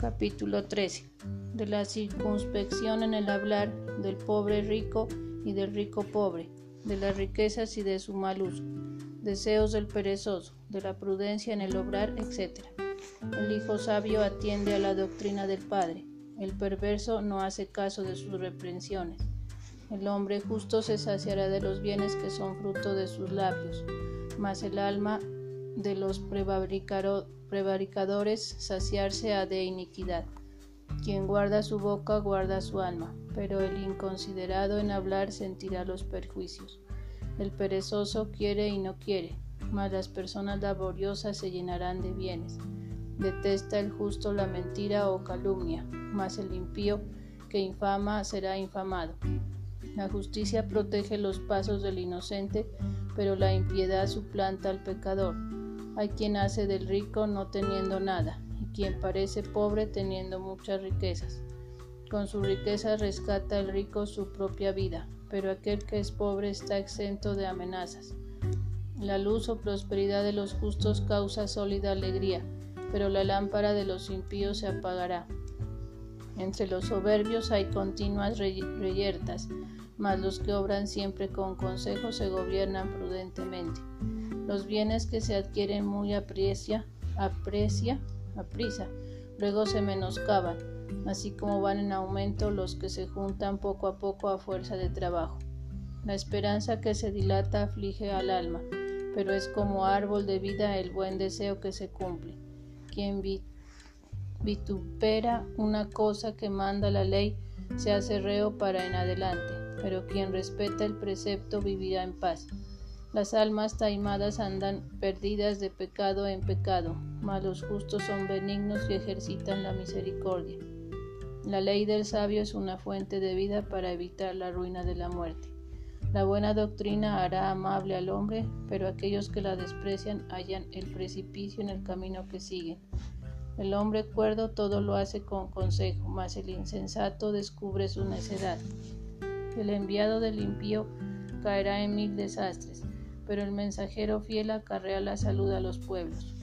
Capítulo 13. De la circunspección en el hablar del pobre rico y del rico pobre, de las riquezas y de su mal uso, deseos del perezoso, de la prudencia en el obrar, etc. El hijo sabio atiende a la doctrina del padre, el perverso no hace caso de sus reprensiones. El hombre justo se saciará de los bienes que son fruto de sus labios, mas el alma de los prevaricadores saciarse ha de iniquidad. Quien guarda su boca guarda su alma, pero el inconsiderado en hablar sentirá los perjuicios. El perezoso quiere y no quiere, mas las personas laboriosas se llenarán de bienes. Detesta el justo la mentira o calumnia, mas el impío que infama será infamado. La justicia protege los pasos del inocente, pero la impiedad suplanta al pecador. Hay quien hace del rico no teniendo nada, y quien parece pobre teniendo muchas riquezas. Con su riqueza rescata el rico su propia vida, pero aquel que es pobre está exento de amenazas. La luz o prosperidad de los justos causa sólida alegría, pero la lámpara de los impíos se apagará. Entre los soberbios hay continuas reyertas, mas los que obran siempre con consejo se gobiernan prudentemente. Los bienes que se adquieren muy aprecia, aprecia, aprisa, luego se menoscaban, así como van en aumento los que se juntan poco a poco a fuerza de trabajo. La esperanza que se dilata aflige al alma, pero es como árbol de vida el buen deseo que se cumple. Quien vitupera una cosa que manda la ley se hace reo para en adelante pero quien respeta el precepto vivirá en paz. Las almas taimadas andan perdidas de pecado en pecado, mas los justos son benignos y ejercitan la misericordia. La ley del sabio es una fuente de vida para evitar la ruina de la muerte. La buena doctrina hará amable al hombre, pero aquellos que la desprecian hallan el precipicio en el camino que siguen. El hombre cuerdo todo lo hace con consejo, mas el insensato descubre su necedad. El enviado del impío caerá en mil desastres, pero el mensajero fiel acarrea la salud a los pueblos.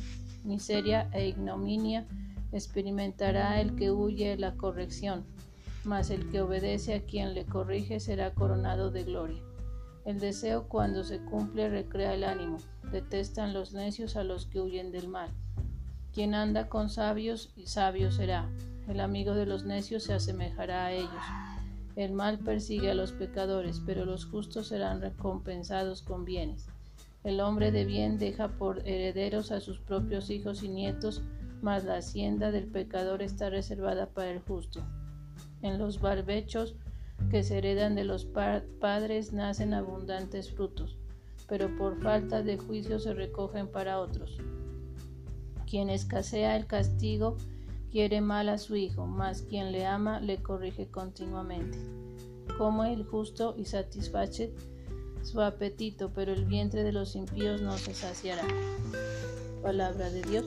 Miseria e ignominia experimentará el que huye la corrección, mas el que obedece a quien le corrige será coronado de gloria. El deseo cuando se cumple recrea el ánimo, detestan los necios a los que huyen del mal. Quien anda con sabios, y sabio será. El amigo de los necios se asemejará a ellos. El mal persigue a los pecadores, pero los justos serán recompensados con bienes. El hombre de bien deja por herederos a sus propios hijos y nietos, mas la hacienda del pecador está reservada para el justo. En los barbechos que se heredan de los padres nacen abundantes frutos, pero por falta de juicio se recogen para otros. Quien escasea el castigo quiere mal a su hijo, mas quien le ama le corrige continuamente. Come el justo y satisface su apetito, pero el vientre de los impíos no se saciará. Palabra de Dios.